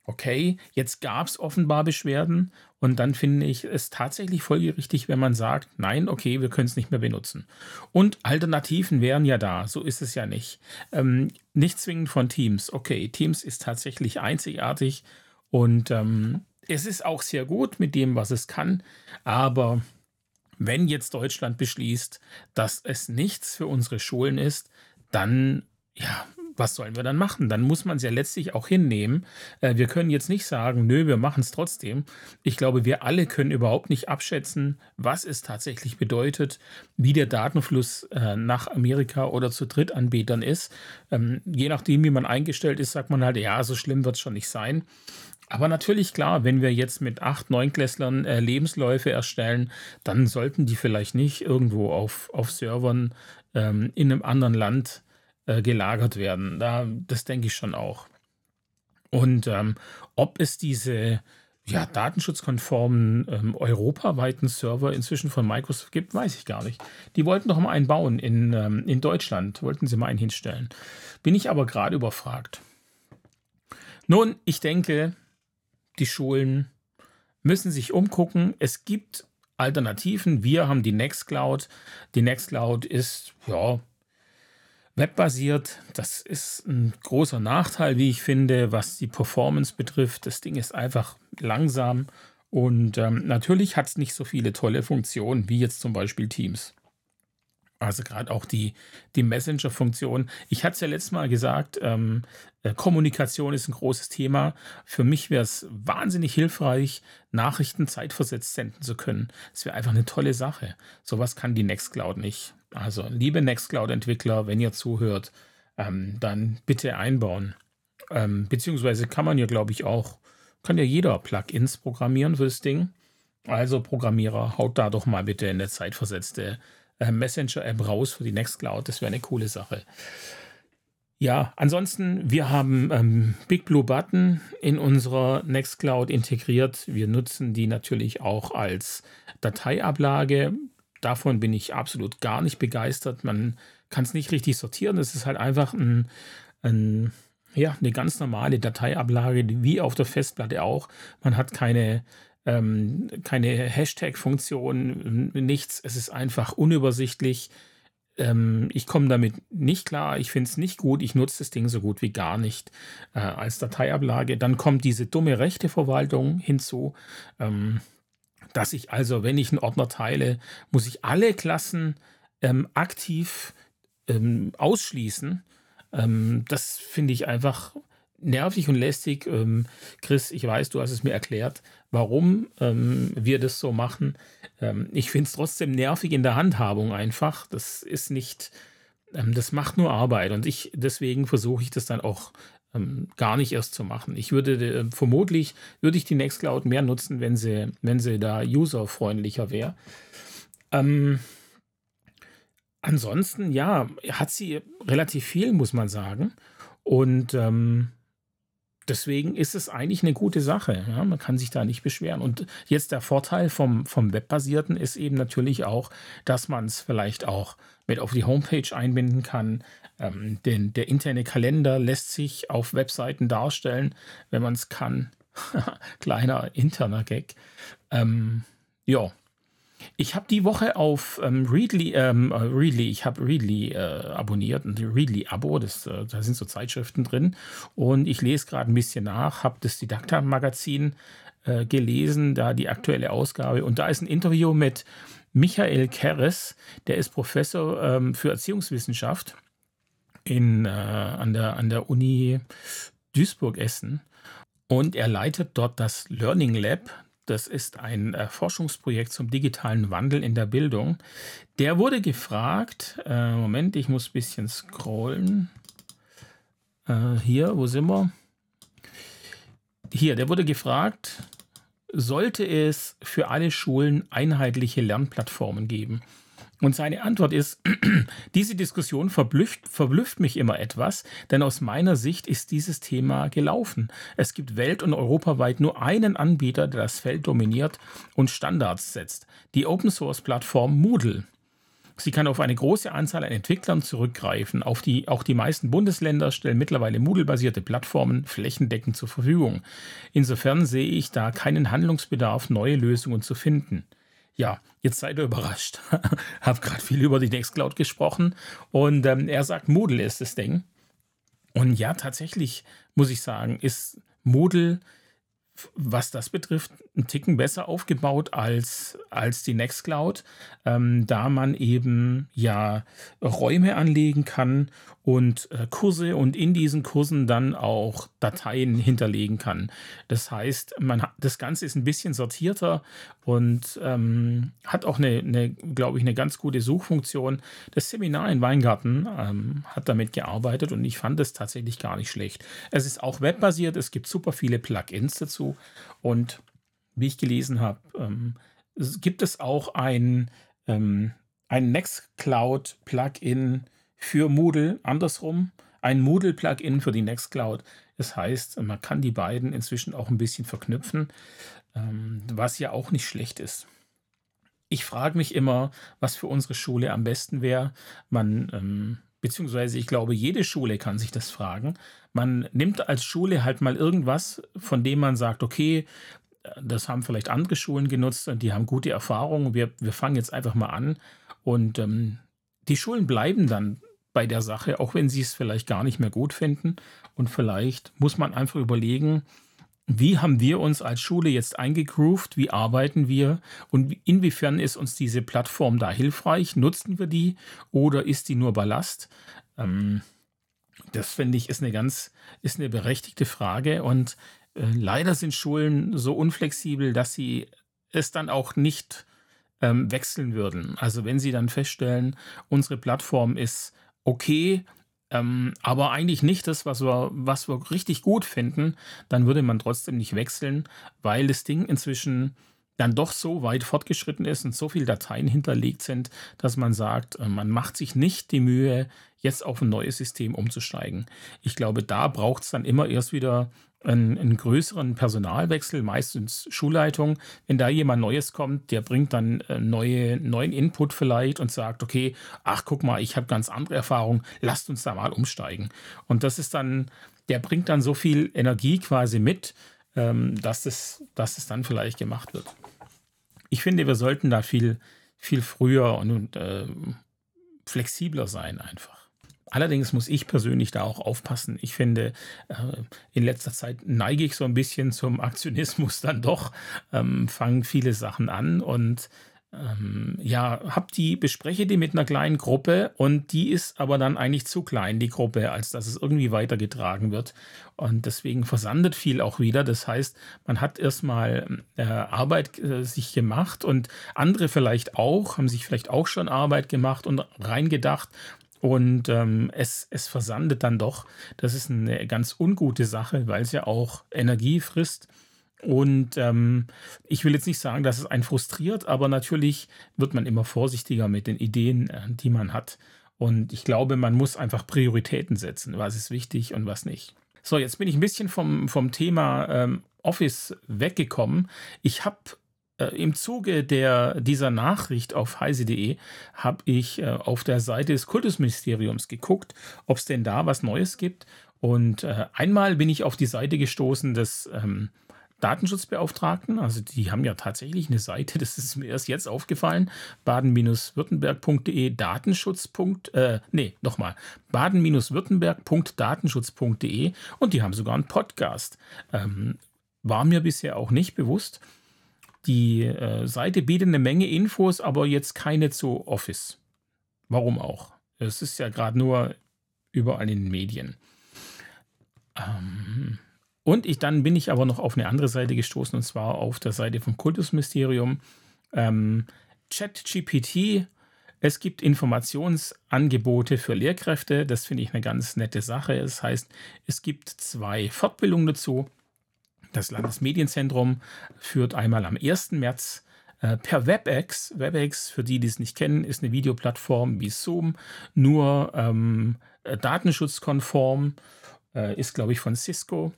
okay, jetzt gab es offenbar Beschwerden und dann finde ich es tatsächlich folgerichtig, wenn man sagt, nein, okay, wir können es nicht mehr benutzen. Und Alternativen wären ja da, so ist es ja nicht. Ähm, nicht zwingend von Teams. Okay, Teams ist tatsächlich einzigartig und ähm, es ist auch sehr gut mit dem, was es kann, aber wenn jetzt Deutschland beschließt, dass es nichts für unsere Schulen ist, dann ja, was sollen wir dann machen? Dann muss man es ja letztlich auch hinnehmen. Äh, wir können jetzt nicht sagen, nö, wir machen es trotzdem. Ich glaube, wir alle können überhaupt nicht abschätzen, was es tatsächlich bedeutet, wie der Datenfluss äh, nach Amerika oder zu Drittanbietern ist. Ähm, je nachdem, wie man eingestellt ist, sagt man halt, ja, so schlimm wird es schon nicht sein. Aber natürlich klar, wenn wir jetzt mit acht, neunklässlern äh, Lebensläufe erstellen, dann sollten die vielleicht nicht irgendwo auf, auf Servern ähm, in einem anderen Land äh, gelagert werden. Da, das denke ich schon auch. Und ähm, ob es diese ja, datenschutzkonformen ähm, europaweiten Server inzwischen von Microsoft gibt, weiß ich gar nicht. Die wollten doch mal einen bauen in, ähm, in Deutschland, wollten sie mal einen hinstellen. Bin ich aber gerade überfragt. Nun, ich denke, die Schulen müssen sich umgucken. Es gibt Alternativen. Wir haben die Nextcloud. Die Nextcloud ist, ja, Webbasiert, das ist ein großer Nachteil, wie ich finde, was die Performance betrifft. Das Ding ist einfach langsam und ähm, natürlich hat es nicht so viele tolle Funktionen wie jetzt zum Beispiel Teams. Also gerade auch die, die Messenger-Funktion. Ich hatte es ja letztes Mal gesagt, ähm, äh, Kommunikation ist ein großes Thema. Für mich wäre es wahnsinnig hilfreich, Nachrichten zeitversetzt senden zu können. Das wäre einfach eine tolle Sache. Sowas kann die Nextcloud nicht. Also, liebe Nextcloud-Entwickler, wenn ihr zuhört, ähm, dann bitte einbauen. Ähm, beziehungsweise kann man ja, glaube ich, auch, kann ja jeder Plugins programmieren für das Ding. Also, Programmierer, haut da doch mal bitte eine zeitversetzte äh, Messenger-App raus für die Nextcloud. Das wäre eine coole Sache. Ja, ansonsten, wir haben ähm, Big Blue Button in unserer Nextcloud integriert. Wir nutzen die natürlich auch als Dateiablage davon bin ich absolut gar nicht begeistert. Man kann es nicht richtig sortieren. Es ist halt einfach ein, ein, ja, eine ganz normale Dateiablage, wie auf der Festplatte auch. Man hat keine, ähm, keine Hashtag-Funktion, nichts. Es ist einfach unübersichtlich. Ähm, ich komme damit nicht klar. Ich finde es nicht gut. Ich nutze das Ding so gut wie gar nicht äh, als Dateiablage. Dann kommt diese dumme Rechteverwaltung hinzu. Ähm, dass ich also, wenn ich einen Ordner teile, muss ich alle Klassen ähm, aktiv ähm, ausschließen. Ähm, das finde ich einfach nervig und lästig. Ähm, Chris, ich weiß, du hast es mir erklärt, warum ähm, wir das so machen. Ähm, ich finde es trotzdem nervig in der Handhabung einfach. Das ist nicht, das macht nur Arbeit und ich deswegen versuche ich das dann auch ähm, gar nicht erst zu machen. Ich würde äh, vermutlich würde ich die Nextcloud mehr nutzen, wenn sie, wenn sie da userfreundlicher wäre. Ähm, ansonsten, ja, hat sie relativ viel, muss man sagen. Und ähm, deswegen ist es eigentlich eine gute Sache. Ja? Man kann sich da nicht beschweren. Und jetzt der Vorteil vom, vom Webbasierten ist eben natürlich auch, dass man es vielleicht auch mit auf die Homepage einbinden kann. Ähm, denn der interne Kalender lässt sich auf Webseiten darstellen, wenn man es kann. [laughs] Kleiner interner Gag. Ähm, ja, ich habe die Woche auf ähm, Readly, ähm, äh, Readly, ich habe Readly äh, abonniert, ein Readly-Abo, äh, da sind so Zeitschriften drin und ich lese gerade ein bisschen nach, habe das Didakta-Magazin äh, gelesen, da die aktuelle Ausgabe und da ist ein Interview mit Michael Keres, der ist Professor ähm, für Erziehungswissenschaft in, äh, an, der, an der Uni Duisburg-Essen und er leitet dort das Learning Lab. Das ist ein äh, Forschungsprojekt zum digitalen Wandel in der Bildung. Der wurde gefragt, äh, Moment, ich muss ein bisschen scrollen. Äh, hier, wo sind wir? Hier, der wurde gefragt, sollte es für alle Schulen einheitliche Lernplattformen geben? Und seine Antwort ist, [clears throat] diese Diskussion verblüfft, verblüfft, mich immer etwas, denn aus meiner Sicht ist dieses Thema gelaufen. Es gibt welt- und europaweit nur einen Anbieter, der das Feld dominiert und Standards setzt, die Open-Source-Plattform Moodle. Sie kann auf eine große Anzahl an Entwicklern zurückgreifen. Auf die, auch die meisten Bundesländer stellen mittlerweile Moodle-basierte Plattformen flächendeckend zur Verfügung. Insofern sehe ich da keinen Handlungsbedarf, neue Lösungen zu finden. Ja, jetzt seid ihr überrascht. [laughs] Hab gerade viel über die Nextcloud gesprochen und ähm, er sagt, Moodle ist das Ding. Und ja, tatsächlich muss ich sagen, ist Moodle was das betrifft, ein Ticken besser aufgebaut als, als die Nextcloud, ähm, da man eben ja Räume anlegen kann und äh, Kurse und in diesen Kursen dann auch Dateien hinterlegen kann. Das heißt, man das Ganze ist ein bisschen sortierter und ähm, hat auch eine, eine glaube ich, eine ganz gute Suchfunktion. Das Seminar in Weingarten ähm, hat damit gearbeitet und ich fand es tatsächlich gar nicht schlecht. Es ist auch webbasiert, es gibt super viele Plugins dazu und wie ich gelesen habe, ähm, gibt es auch ein, ähm, ein Nextcloud-Plugin für Moodle, andersrum, ein Moodle-Plugin für die Nextcloud. Das heißt, man kann die beiden inzwischen auch ein bisschen verknüpfen, ähm, was ja auch nicht schlecht ist. Ich frage mich immer, was für unsere Schule am besten wäre. Man, ähm, beziehungsweise ich glaube, jede Schule kann sich das fragen. Man nimmt als Schule halt mal irgendwas, von dem man sagt, okay, das haben vielleicht andere Schulen genutzt und die haben gute Erfahrungen. Wir, wir fangen jetzt einfach mal an und ähm, die Schulen bleiben dann bei der Sache, auch wenn sie es vielleicht gar nicht mehr gut finden. Und vielleicht muss man einfach überlegen, wie haben wir uns als Schule jetzt eingegroovt? Wie arbeiten wir? Und inwiefern ist uns diese Plattform da hilfreich? Nutzen wir die oder ist die nur Ballast? Ähm, das finde ich ist eine ganz, ist eine berechtigte Frage. Und leider sind Schulen so unflexibel, dass sie es dann auch nicht ähm, wechseln würden. Also wenn Sie dann feststellen, unsere Plattform ist okay, ähm, aber eigentlich nicht das, was wir, was wir richtig gut finden, dann würde man trotzdem nicht wechseln, weil das Ding inzwischen dann doch so weit fortgeschritten ist und so viele Dateien hinterlegt sind, dass man sagt, äh, man macht sich nicht die Mühe, jetzt auf ein neues System umzusteigen. Ich glaube, da braucht es dann immer erst wieder einen, einen, größeren Personalwechsel, meistens Schulleitung. Wenn da jemand Neues kommt, der bringt dann äh, neue, neuen Input vielleicht und sagt, okay, ach guck mal, ich habe ganz andere Erfahrungen, lasst uns da mal umsteigen. Und das ist dann, der bringt dann so viel Energie quasi mit, ähm, dass, es, dass es dann vielleicht gemacht wird. Ich finde, wir sollten da viel, viel früher und, und äh, flexibler sein einfach. Allerdings muss ich persönlich da auch aufpassen. Ich finde, äh, in letzter Zeit neige ich so ein bisschen zum Aktionismus [laughs] dann doch, ähm, fangen viele Sachen an und ähm, ja, hab die, bespreche die mit einer kleinen Gruppe und die ist aber dann eigentlich zu klein, die Gruppe, als dass es irgendwie weitergetragen wird. Und deswegen versandet viel auch wieder. Das heißt, man hat erstmal äh, Arbeit äh, sich gemacht und andere vielleicht auch, haben sich vielleicht auch schon Arbeit gemacht und reingedacht und ähm, es, es versandet dann doch. Das ist eine ganz ungute Sache, weil es ja auch Energie frisst. Und ähm, ich will jetzt nicht sagen, dass es einen frustriert, aber natürlich wird man immer vorsichtiger mit den Ideen, äh, die man hat. Und ich glaube, man muss einfach Prioritäten setzen, was ist wichtig und was nicht. So, jetzt bin ich ein bisschen vom, vom Thema ähm, Office weggekommen. Ich habe im Zuge der, dieser Nachricht auf heise.de habe ich äh, auf der Seite des Kultusministeriums geguckt, ob es denn da was Neues gibt. Und äh, einmal bin ich auf die Seite gestoßen des ähm, Datenschutzbeauftragten. Also die haben ja tatsächlich eine Seite, [laughs] das ist mir erst jetzt aufgefallen. baden-württemberg.de Datenschutz. Äh, nee, nochmal. baden-württemberg.datenschutz.de und die haben sogar einen Podcast. Ähm, war mir bisher auch nicht bewusst. Die äh, Seite bietet eine Menge Infos, aber jetzt keine zu Office. Warum auch? Es ist ja gerade nur überall in den Medien. Ähm, und ich, dann bin ich aber noch auf eine andere Seite gestoßen, und zwar auf der Seite vom Kultusministerium. Ähm, ChatGPT. Es gibt Informationsangebote für Lehrkräfte. Das finde ich eine ganz nette Sache. Das heißt, es gibt zwei Fortbildungen dazu. Das Landesmedienzentrum führt einmal am 1. März äh, per WebEx. WebEx, für die, die es nicht kennen, ist eine Videoplattform wie Zoom, nur ähm, äh, datenschutzkonform, äh, ist, glaube ich, von Cisco.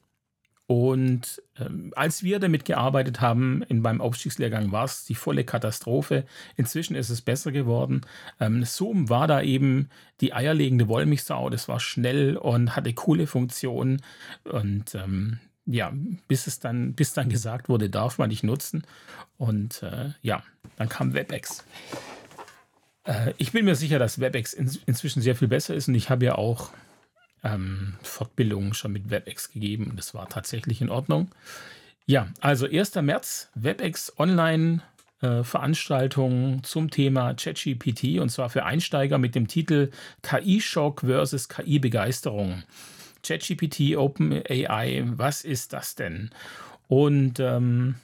Und ähm, als wir damit gearbeitet haben, in, beim Aufstiegslehrgang war es die volle Katastrophe. Inzwischen ist es besser geworden. Ähm, Zoom war da eben die eierlegende Wollmilchsau. Das war schnell und hatte coole Funktionen. Und ähm, ja, bis es dann, bis dann gesagt wurde, darf man nicht nutzen. Und äh, ja, dann kam WebEx. Äh, ich bin mir sicher, dass WebEx in, inzwischen sehr viel besser ist und ich habe ja auch ähm, Fortbildungen schon mit WebEx gegeben und das war tatsächlich in Ordnung. Ja, also 1. März, WebEx Online äh, Veranstaltung zum Thema ChatGPT und zwar für Einsteiger mit dem Titel KI-Schock versus KI-Begeisterung. ChatGPT, OpenAI, was ist das denn? Und ähm,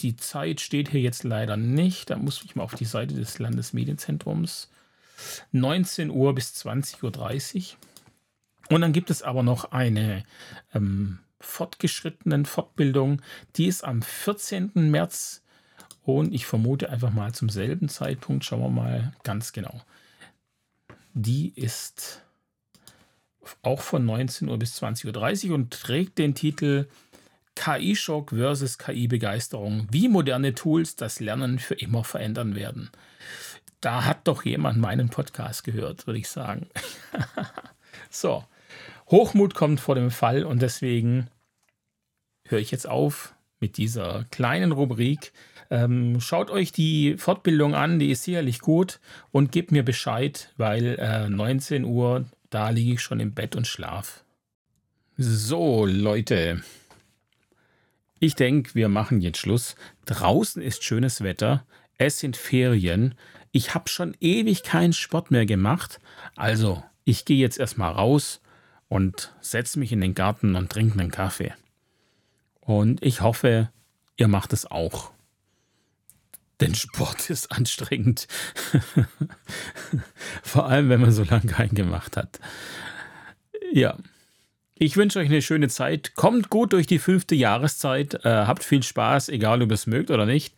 die Zeit steht hier jetzt leider nicht. Da muss ich mal auf die Seite des Landesmedienzentrums. 19 Uhr bis 20.30 Uhr. Und dann gibt es aber noch eine ähm, fortgeschrittenen Fortbildung, die ist am 14. März und ich vermute einfach mal zum selben Zeitpunkt. Schauen wir mal ganz genau. Die ist auch von 19 Uhr bis 20.30 Uhr und trägt den Titel KI-Schock versus KI-Begeisterung. Wie moderne Tools das Lernen für immer verändern werden. Da hat doch jemand meinen Podcast gehört, würde ich sagen. [laughs] so, Hochmut kommt vor dem Fall und deswegen höre ich jetzt auf mit dieser kleinen Rubrik. Ähm, schaut euch die Fortbildung an, die ist sicherlich gut und gebt mir Bescheid, weil äh, 19 Uhr da liege ich schon im Bett und schlaf. So, Leute. Ich denke, wir machen jetzt Schluss. Draußen ist schönes Wetter. Es sind Ferien. Ich habe schon ewig keinen Sport mehr gemacht. Also, ich gehe jetzt erstmal raus und setze mich in den Garten und trinke einen Kaffee. Und ich hoffe, ihr macht es auch. Denn Sport ist anstrengend. [laughs] Vor allem, wenn man so lange keinen gemacht hat. Ja. Ich wünsche euch eine schöne Zeit. Kommt gut durch die fünfte Jahreszeit. Äh, habt viel Spaß, egal ob ihr es mögt oder nicht.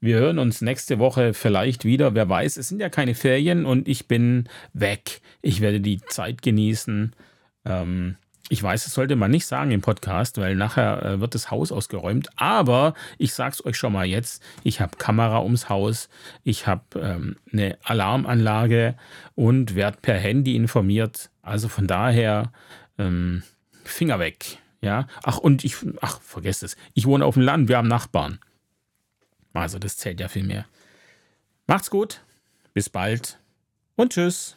Wir hören uns nächste Woche vielleicht wieder. Wer weiß, es sind ja keine Ferien und ich bin weg. Ich werde die Zeit genießen. Ähm, ich weiß, das sollte man nicht sagen im Podcast, weil nachher äh, wird das Haus ausgeräumt. Aber ich sage es euch schon mal jetzt: Ich habe Kamera ums Haus, ich habe ähm, eine Alarmanlage und werde per Handy informiert. Also von daher ähm, Finger weg. Ja, ach und ich, ach vergesst es. Ich wohne auf dem Land, wir haben Nachbarn. Also das zählt ja viel mehr. Macht's gut, bis bald und tschüss.